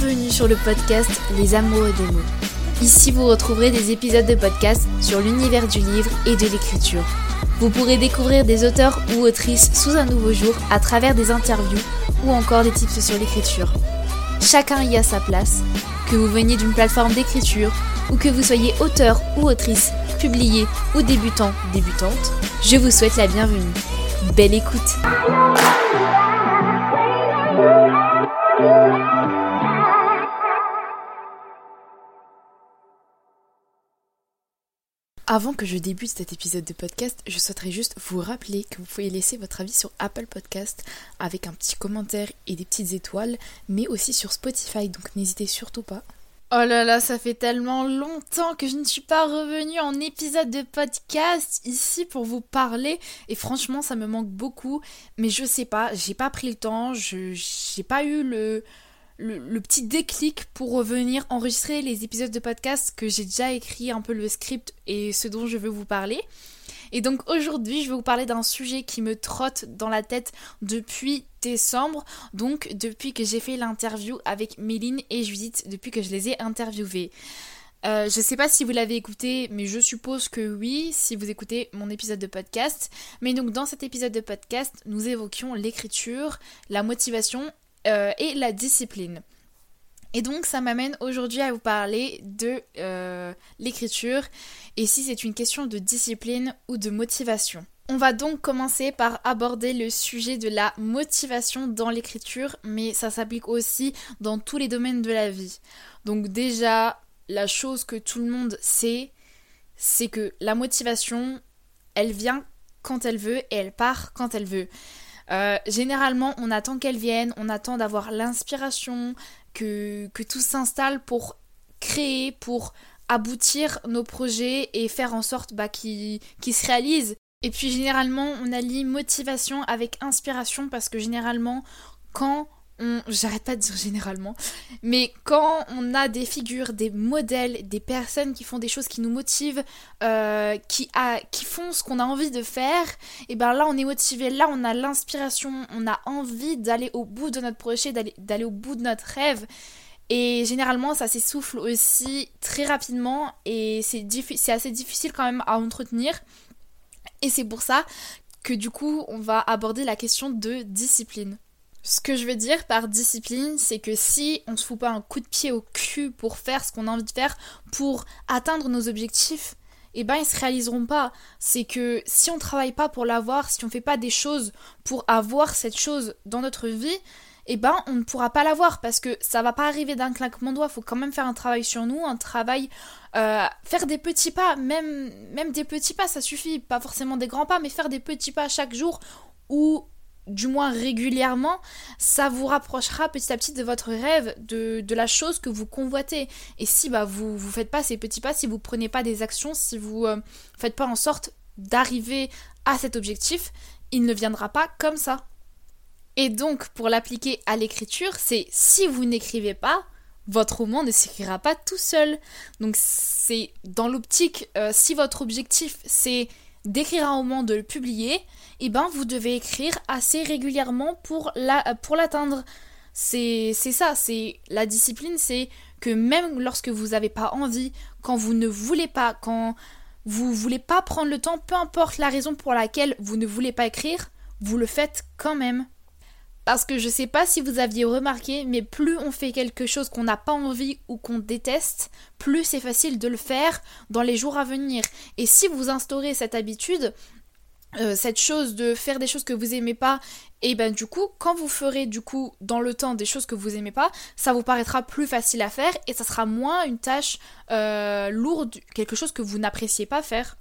Bienvenue sur le podcast Les Amoureux des mots. Ici, vous retrouverez des épisodes de podcast sur l'univers du livre et de l'écriture. Vous pourrez découvrir des auteurs ou autrices sous un nouveau jour à travers des interviews ou encore des tips sur l'écriture. Chacun y a sa place. Que vous veniez d'une plateforme d'écriture ou que vous soyez auteur ou autrice, publié ou débutant, débutante, je vous souhaite la bienvenue. Belle écoute Avant que je débute cet épisode de podcast, je souhaiterais juste vous rappeler que vous pouvez laisser votre avis sur Apple Podcast avec un petit commentaire et des petites étoiles, mais aussi sur Spotify, donc n'hésitez surtout pas. Oh là là, ça fait tellement longtemps que je ne suis pas revenue en épisode de podcast ici pour vous parler et franchement ça me manque beaucoup, mais je sais pas, j'ai pas pris le temps, j'ai pas eu le le, petit déclic pour revenir enregistrer les épisodes de podcast que j'ai déjà écrit un peu le script et ce dont je veux vous parler. Et donc aujourd'hui, je vais vous parler d'un sujet qui me trotte dans la tête depuis décembre, donc depuis que j'ai fait l'interview avec Méline et Judith, depuis que je les ai interviewées. Euh, je sais pas si vous l'avez écouté, mais je suppose que oui, si vous écoutez mon épisode de podcast. Mais donc dans cet épisode de podcast, nous évoquions l'écriture, la motivation euh, et la discipline. Et donc ça m'amène aujourd'hui à vous parler de euh, l'écriture et si c'est une question de discipline ou de motivation. On va donc commencer par aborder le sujet de la motivation dans l'écriture, mais ça s'applique aussi dans tous les domaines de la vie. Donc déjà, la chose que tout le monde sait, c'est que la motivation, elle vient quand elle veut et elle part quand elle veut. Euh, généralement, on attend qu'elle vienne, on attend d'avoir l'inspiration, que, que tout s'installe pour créer, pour aboutir nos projets et faire en sorte bah, qu'ils se réalisent. Et puis généralement, on allie motivation avec inspiration parce que généralement, quand j'arrête pas de dire généralement, mais quand on a des figures, des modèles, des personnes qui font des choses qui nous motivent, euh, qui, a, qui font ce qu'on a envie de faire, et ben là on est motivé, là on a l'inspiration, on a envie d'aller au bout de notre projet, d'aller au bout de notre rêve. Et généralement, ça s'essouffle aussi très rapidement et c'est assez difficile quand même à entretenir. Et c'est pour ça que du coup, on va aborder la question de discipline. Ce que je veux dire par discipline, c'est que si on se fout pas un coup de pied au cul pour faire ce qu'on a envie de faire, pour atteindre nos objectifs, eh ben ils se réaliseront pas. C'est que si on travaille pas pour l'avoir, si on fait pas des choses pour avoir cette chose dans notre vie, eh ben on ne pourra pas l'avoir parce que ça va pas arriver d'un claquement de doigts. Faut quand même faire un travail sur nous, un travail, euh, faire des petits pas, même même des petits pas, ça suffit. Pas forcément des grands pas, mais faire des petits pas chaque jour où du moins régulièrement, ça vous rapprochera petit à petit de votre rêve, de, la chose que vous convoitez. Et si bah, vous ne faites pas ces petits pas, si vous prenez pas des actions, si vous ne euh, faites pas en sorte d'arriver à cet objectif, il ne viendra pas comme ça. Et donc, pour l'appliquer à l'écriture, c'est si vous n'écrivez pas, votre roman ne s'écrira pas tout seul. Donc, c'est dans l'optique, euh, si votre objectif c'est d'écrire un roman, de le publier, eh ben vous devez écrire assez régulièrement pour la pour l'atteindre. C'est ça, c'est la discipline, c'est que même lorsque vous n'avez pas envie, quand vous ne voulez pas, quand vous voulez pas prendre le temps, peu importe la raison pour laquelle vous ne voulez pas écrire, vous le faites quand même. Parce que je sais pas si vous aviez remarqué, mais plus on fait quelque chose qu'on n'a pas envie ou qu'on déteste, plus c'est facile de le faire dans les jours à venir. Et si vous instaurez cette habitude, euh, cette chose de faire des choses que vous aimez pas, et ben du coup, quand vous ferez du coup dans le temps des choses que vous aimez pas, ça vous paraîtra plus facile à faire et ça sera moins une tâche euh, lourde, quelque chose que vous n'appréciez pas faire.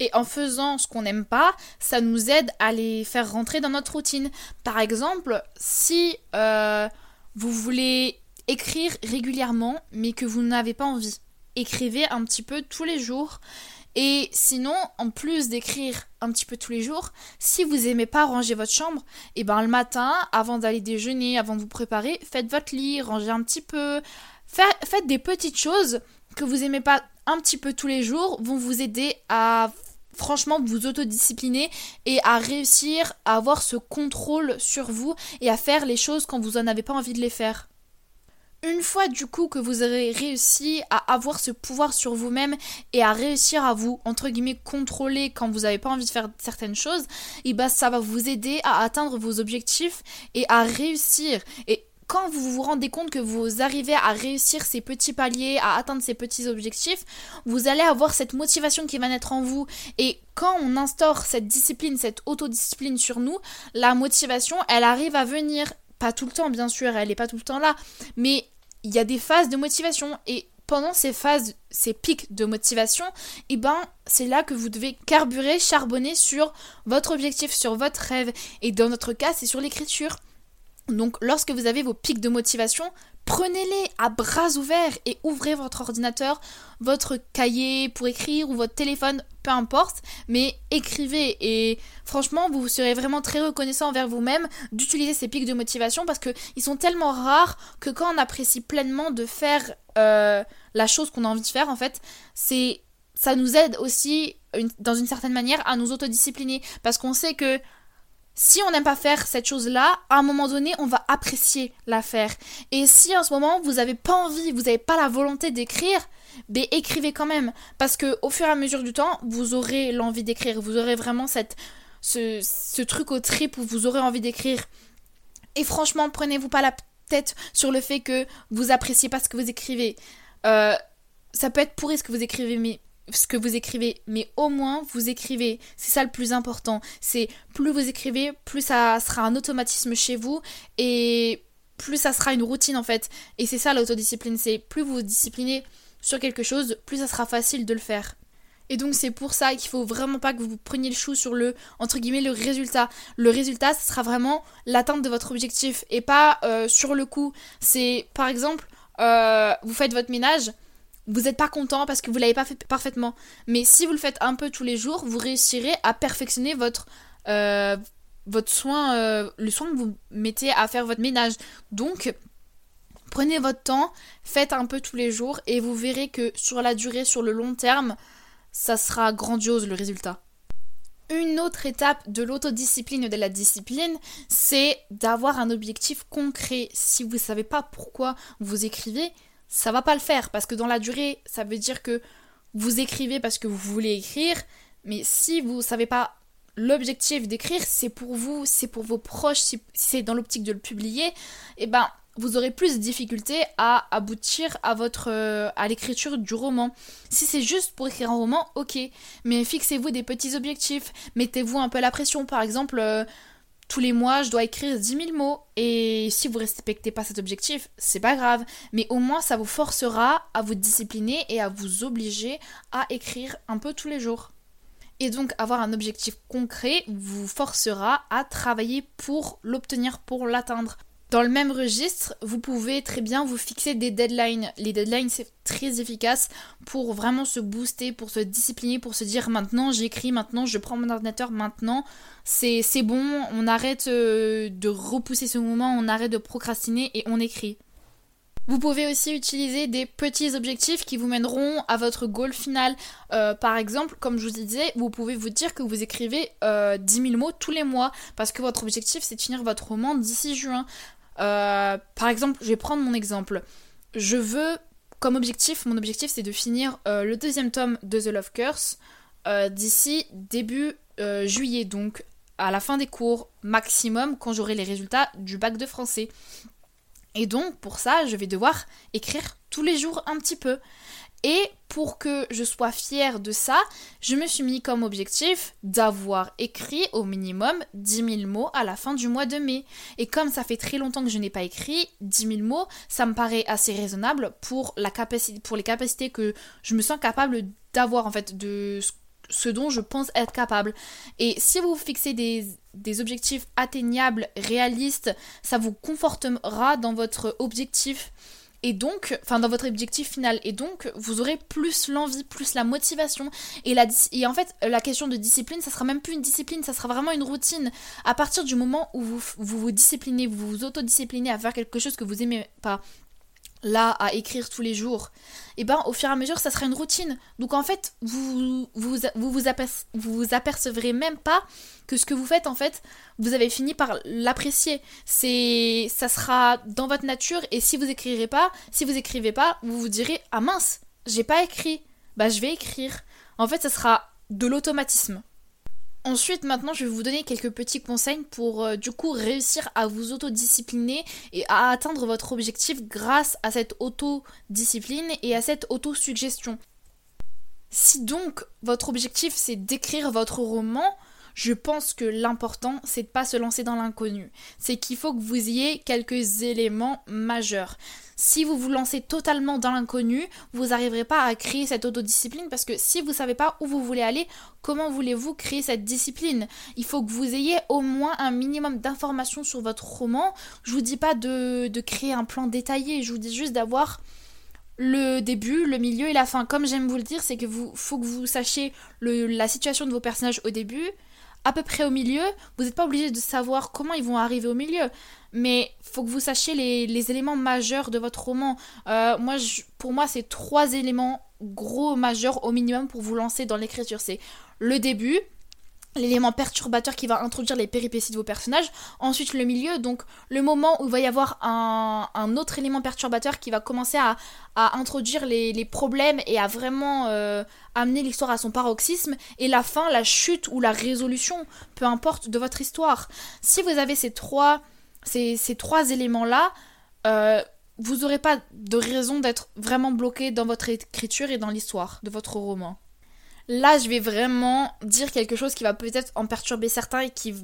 Et en faisant ce qu'on n'aime pas, ça nous aide à les faire rentrer dans notre routine. Par exemple, si euh, vous voulez écrire régulièrement mais que vous n'avez pas envie, écrivez un petit peu tous les jours. Et sinon, en plus d'écrire un petit peu tous les jours, si vous aimez pas ranger votre chambre, et eh ben le matin, avant d'aller déjeuner, avant de vous préparer, faites votre lit, rangez un petit peu, faites des petites choses que vous aimez pas un petit peu tous les jours, vont vous aider à franchement vous autodiscipliner et à réussir à avoir ce contrôle sur vous et à faire les choses quand vous en avez pas envie de les faire. Une fois du coup que vous aurez réussi à avoir ce pouvoir sur vous-même et à réussir à vous entre guillemets contrôler quand vous n'avez pas envie de faire certaines choses, et bah ça va vous aider à atteindre vos objectifs et à réussir. Quand vous vous rendez compte que vous arrivez à réussir ces petits paliers, à atteindre ces petits objectifs, vous allez avoir cette motivation qui va naître en vous. Et quand on instaure cette discipline, cette autodiscipline sur nous, la motivation, elle arrive à venir pas tout le temps, bien sûr, elle n'est pas tout le temps là, mais il y a des phases de motivation et pendant ces phases, ces pics de motivation, eh ben c'est là que vous devez carburer, charbonner sur votre objectif, sur votre rêve. Et dans notre cas, c'est sur l'écriture. Donc lorsque vous avez vos pics de motivation, prenez-les à bras ouverts et ouvrez votre ordinateur, votre cahier pour écrire ou votre téléphone, peu importe, mais écrivez. Et franchement vous serez vraiment très reconnaissant envers vous-même d'utiliser ces pics de motivation parce qu'ils sont tellement rares que quand on apprécie pleinement de faire euh, la chose qu'on a envie de faire en fait, c'est ça nous aide aussi dans une certaine manière à nous autodiscipliner parce qu'on sait que si on n'aime pas faire cette chose-là, à un moment donné, on va apprécier la faire. Et si en ce moment, vous n'avez pas envie, vous n'avez pas la volonté d'écrire, ben écrivez quand même. Parce que au fur et à mesure du temps, vous aurez l'envie d'écrire. Vous aurez vraiment cette, ce, ce truc au trip où vous aurez envie d'écrire. Et franchement, prenez-vous pas la tête sur le fait que vous appréciez pas ce que vous écrivez. Euh, ça peut être pourri ce que vous écrivez, mais ce que vous écrivez, mais au moins vous écrivez. C'est ça le plus important. C'est plus vous écrivez, plus ça sera un automatisme chez vous et plus ça sera une routine en fait. Et c'est ça l'autodiscipline. C'est plus vous vous disciplinez sur quelque chose, plus ça sera facile de le faire. Et donc c'est pour ça qu'il faut vraiment pas que vous preniez le chou sur le entre guillemets le résultat. Le résultat, ce sera vraiment l'atteinte de votre objectif et pas euh, sur le coup. C'est par exemple, euh, vous faites votre ménage, vous n'êtes pas content parce que vous l'avez pas fait parfaitement. Mais si vous le faites un peu tous les jours, vous réussirez à perfectionner votre, euh, votre soin, euh, le soin que vous mettez à faire votre ménage. Donc, prenez votre temps, faites un peu tous les jours et vous verrez que sur la durée, sur le long terme, ça sera grandiose le résultat. Une autre étape de l'autodiscipline de la discipline, c'est d'avoir un objectif concret. Si vous ne savez pas pourquoi vous écrivez, ça va pas le faire parce que dans la durée, ça veut dire que vous écrivez parce que vous voulez écrire, mais si vous savez pas l'objectif d'écrire, c'est pour vous, c'est pour vos proches, si c'est dans l'optique de le publier, et eh ben vous aurez plus de difficultés à aboutir à votre euh, à l'écriture du roman. Si c'est juste pour écrire un roman, ok, mais fixez-vous des petits objectifs, mettez-vous un peu la pression, par exemple. Euh, tous les mois, je dois écrire 10 000 mots. Et si vous respectez pas cet objectif, c'est pas grave. Mais au moins, ça vous forcera à vous discipliner et à vous obliger à écrire un peu tous les jours. Et donc, avoir un objectif concret vous forcera à travailler pour l'obtenir, pour l'atteindre. Dans le même registre, vous pouvez très bien vous fixer des deadlines. Les deadlines, c'est très efficace pour vraiment se booster, pour se discipliner, pour se dire maintenant j'écris, maintenant je prends mon ordinateur, maintenant c'est bon, on arrête euh, de repousser ce moment, on arrête de procrastiner et on écrit. Vous pouvez aussi utiliser des petits objectifs qui vous mèneront à votre goal final. Euh, par exemple, comme je vous disais, vous pouvez vous dire que vous écrivez euh, 10 000 mots tous les mois parce que votre objectif c'est de finir votre roman d'ici juin. Euh, par exemple, je vais prendre mon exemple. Je veux, comme objectif, mon objectif c'est de finir euh, le deuxième tome de The Love Curse euh, d'ici début juillet, donc à la fin des cours maximum quand j'aurai les résultats du bac de français. Et donc pour ça, je vais devoir écrire tous les jours un petit peu. Et pour que je sois fière de ça, je me suis mis comme objectif d'avoir écrit au minimum 10 000 mots à la fin du mois de mai. Et comme ça fait très longtemps que je n'ai pas écrit 10 000 mots, ça me paraît assez raisonnable pour, les capacités que je me sens capable d'avoir en fait, de ce dont je pense être capable. Et si vous fixez des objectifs atteignables, réalistes, ça vous confortera dans votre objectif et donc, enfin dans votre objectif final, et donc vous aurez plus l'envie, plus la motivation, et, la, et en fait la question de discipline, ça sera même plus une discipline, ça sera vraiment une routine. À partir du moment où vous vous, vous disciplinez, vous vous autodisciplinez à faire quelque chose que vous aimez pas, là à écrire tous les jours, et eh ben au fur et à mesure ça sera une routine. Donc en fait vous vous, vous, apercevrez même pas que ce que vous faites en fait vous avez fini par l'apprécier. C'est ça sera dans votre nature et si vous écrirez pas, si vous écrivez pas, vous vous direz ah mince j'ai pas écrit, bah je vais écrire. En fait ça sera de l'automatisme. Ensuite, maintenant, je vais vous donner quelques petits conseils pour euh, du coup réussir à vous autodiscipliner et à atteindre votre objectif grâce à cette autodiscipline et à cette autosuggestion. Si donc votre objectif c'est d'écrire votre roman, je pense que l'important, c'est de pas se lancer dans l'inconnu. C'est qu'il faut que vous ayez quelques éléments majeurs. Si vous vous lancez totalement dans l'inconnu, vous n'arriverez pas à créer cette autodiscipline parce que si vous ne savez pas où vous voulez aller, comment voulez-vous créer cette discipline? Il faut que vous ayez au moins un minimum d'informations sur votre roman. Je vous dis pas de, de créer un plan détaillé, je vous dis juste d'avoir le début, le milieu et la fin. Comme j'aime vous le dire, c'est que vous faut que vous sachiez la situation de vos personnages au début, à peu près au milieu. Vous n'êtes pas obligé de savoir comment ils vont arriver au milieu, mais faut que vous sachiez les, éléments majeurs de votre roman. Euh, moi, pour moi, c'est trois éléments gros majeurs au minimum pour vous lancer dans l'écriture. C'est le début, l'élément perturbateur qui va introduire les péripéties de vos personnages. Ensuite, le milieu, donc le moment où il va y avoir un, autre élément perturbateur qui va commencer à, introduire les, problèmes et à vraiment euh, amener l'histoire à son paroxysme. Et la fin, la chute ou la résolution, peu importe, de votre histoire. Si vous avez ces trois, ces, trois éléments-là, euh, vous n'aurez pas de raison d'être vraiment bloqué dans votre écriture et dans l'histoire de votre roman. Là, je vais vraiment dire quelque chose qui va peut-être en perturber certains et qui,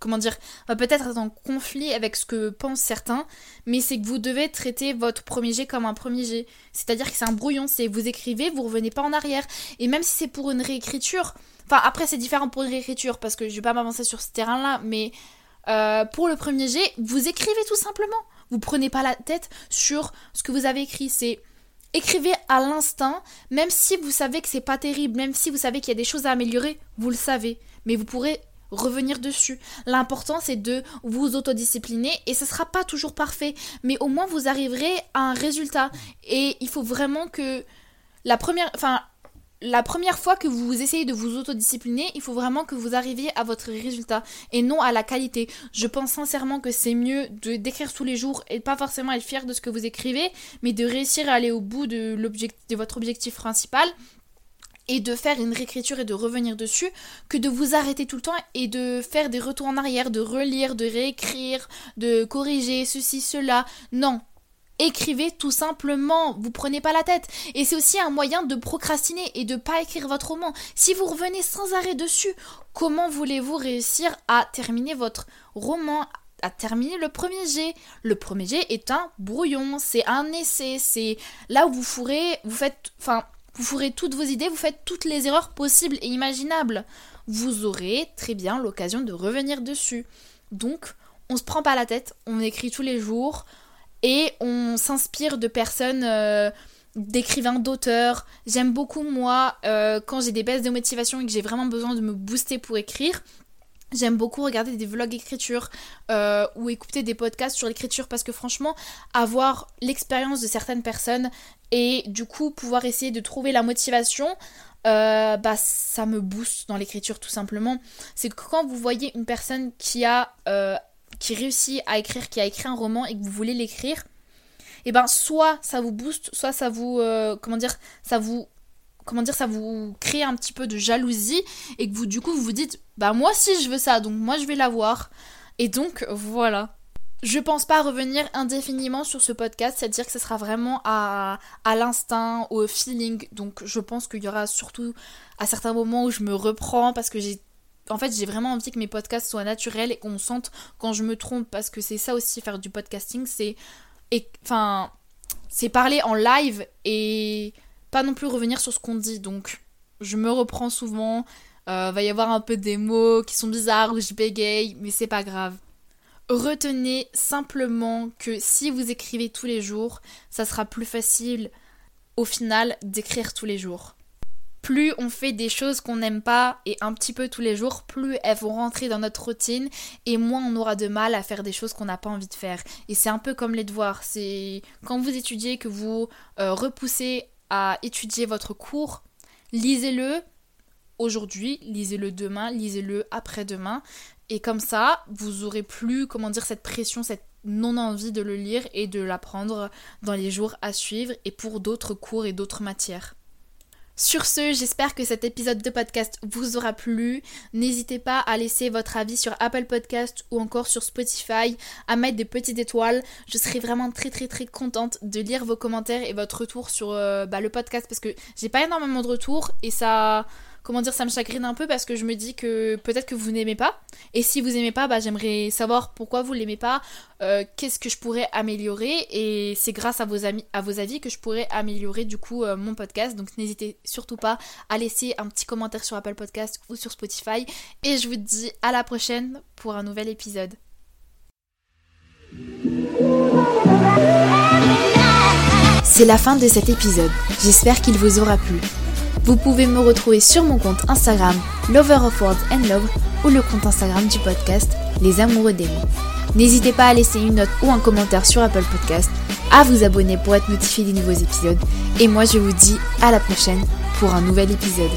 comment dire, va peut-être être en conflit avec ce que pensent certains, mais c'est que vous devez traiter votre premier jet comme un premier jet. C'est-à-dire que c'est un brouillon, c'est vous écrivez, vous revenez pas en arrière. Et même si c'est pour une réécriture, enfin après c'est différent pour une réécriture parce que je vais pas m'avancer sur ce terrain-là, mais euh, pour le premier jet, vous écrivez tout simplement. Vous prenez pas la tête sur ce que vous avez écrit. C'est Écrivez à l'instinct, même si vous savez que c'est pas terrible, même si vous savez qu'il y a des choses à améliorer, vous le savez, mais vous pourrez revenir dessus. L'important c'est de vous autodiscipliner et ce sera pas toujours parfait, mais au moins vous arriverez à un résultat. Et il faut vraiment que la première, enfin la première fois que vous essayez de vous autodiscipliner, il faut vraiment que vous arriviez à votre résultat et non à la qualité. Je pense sincèrement que c'est mieux de d'écrire tous les jours et pas forcément être fier de ce que vous écrivez, mais de réussir à aller au bout de, de votre objectif principal et de faire une réécriture et de revenir dessus que de vous arrêter tout le temps et de faire des retours en arrière, de relire, de réécrire, de corriger ceci, cela. Non, écrivez tout simplement, vous prenez pas la tête. Et c'est aussi un moyen de procrastiner et de pas écrire votre roman. Si vous revenez sans arrêt dessus, comment voulez-vous réussir à terminer votre roman à terminer le premier jet? Le premier jet est un brouillon, c'est un essai, c'est là où vous fourrez, vous faites, enfin, vous fourrez toutes vos idées, vous faites toutes les erreurs possibles et imaginables. Vous aurez très bien l'occasion de revenir dessus. Donc, on se prend pas la tête, on écrit tous les jours, et on s'inspire de personnes, euh, d'écrivains, d'auteurs. J'aime beaucoup moi euh, quand j'ai des baisses de motivation et que j'ai vraiment besoin de me booster pour écrire. J'aime beaucoup regarder des vlogs écriture euh, ou écouter des podcasts sur l'écriture parce que franchement, avoir l'expérience de certaines personnes et du coup pouvoir essayer de trouver la motivation, bah ça me booste dans l'écriture tout simplement. C'est que quand vous voyez une personne qui a qui réussit à écrire, qui a écrit un roman et que vous voulez l'écrire, et eh ben soit ça vous booste, soit ça vous euh, comment dire, ça vous comment dire, ça vous crée un petit peu de jalousie et que vous du coup vous vous dites bah moi si je veux ça, donc moi je vais l'avoir. Et donc voilà. Je pense pas revenir indéfiniment sur ce podcast, c'est-à-dire que ce sera vraiment à, à l'instinct, au feeling. Donc je pense qu'il y aura surtout à certains moments où je me reprends parce que j'ai en fait, j'ai vraiment envie que mes podcasts soient naturels et qu'on sente quand je me trompe parce que c'est ça aussi faire du podcasting, c'est enfin c'est parler en live et pas non plus revenir sur ce qu'on dit. Donc, je me reprends souvent. Euh, va y avoir un peu des mots qui sont bizarres ou je bégaye, mais c'est pas grave. Retenez simplement que si vous écrivez tous les jours, ça sera plus facile au final d'écrire tous les jours. Plus on fait des choses qu'on n'aime pas et un petit peu tous les jours, plus elles vont rentrer dans notre routine et moins on aura de mal à faire des choses qu'on n'a pas envie de faire. Et c'est un peu comme les devoirs. C'est quand vous étudiez que vous euh, repoussez à étudier votre cours, lisez-le aujourd'hui, lisez-le demain, lisez-le après-demain. Et comme ça, vous aurez plus, comment dire, cette pression, cette non-envie de le lire et de l'apprendre dans les jours à suivre et pour d'autres cours et d'autres matières. Sur ce, j'espère que cet épisode de podcast vous aura plu. N'hésitez pas à laisser votre avis sur Apple Podcast ou encore sur Spotify, à mettre des petites étoiles. Je serai vraiment très très très contente de lire vos commentaires et votre retour sur euh, bah, le podcast parce que j'ai pas énormément de retours et ça comment dire, ça me chagrine un peu parce que je me dis que peut-être que vous n'aimez pas. Et si vous aimez pas, bah, j'aimerais savoir pourquoi vous l'aimez pas, euh, qu'est-ce que je pourrais améliorer. Et c'est grâce à vos, amis, à vos avis que je pourrais améliorer du coup euh, mon podcast. Donc n'hésitez surtout pas à laisser un petit commentaire sur Apple Podcast ou sur Spotify. Et je vous dis à la prochaine pour un nouvel épisode. C'est la fin de cet épisode. J'espère qu'il vous aura plu. Vous pouvez me retrouver sur mon compte Instagram Lover of Words and Love ou le compte Instagram du podcast Les Amoureux des. N'hésitez pas à laisser une note ou un commentaire sur Apple Podcast, à vous abonner pour être notifié des nouveaux épisodes. Et moi je vous dis à la prochaine pour un nouvel épisode.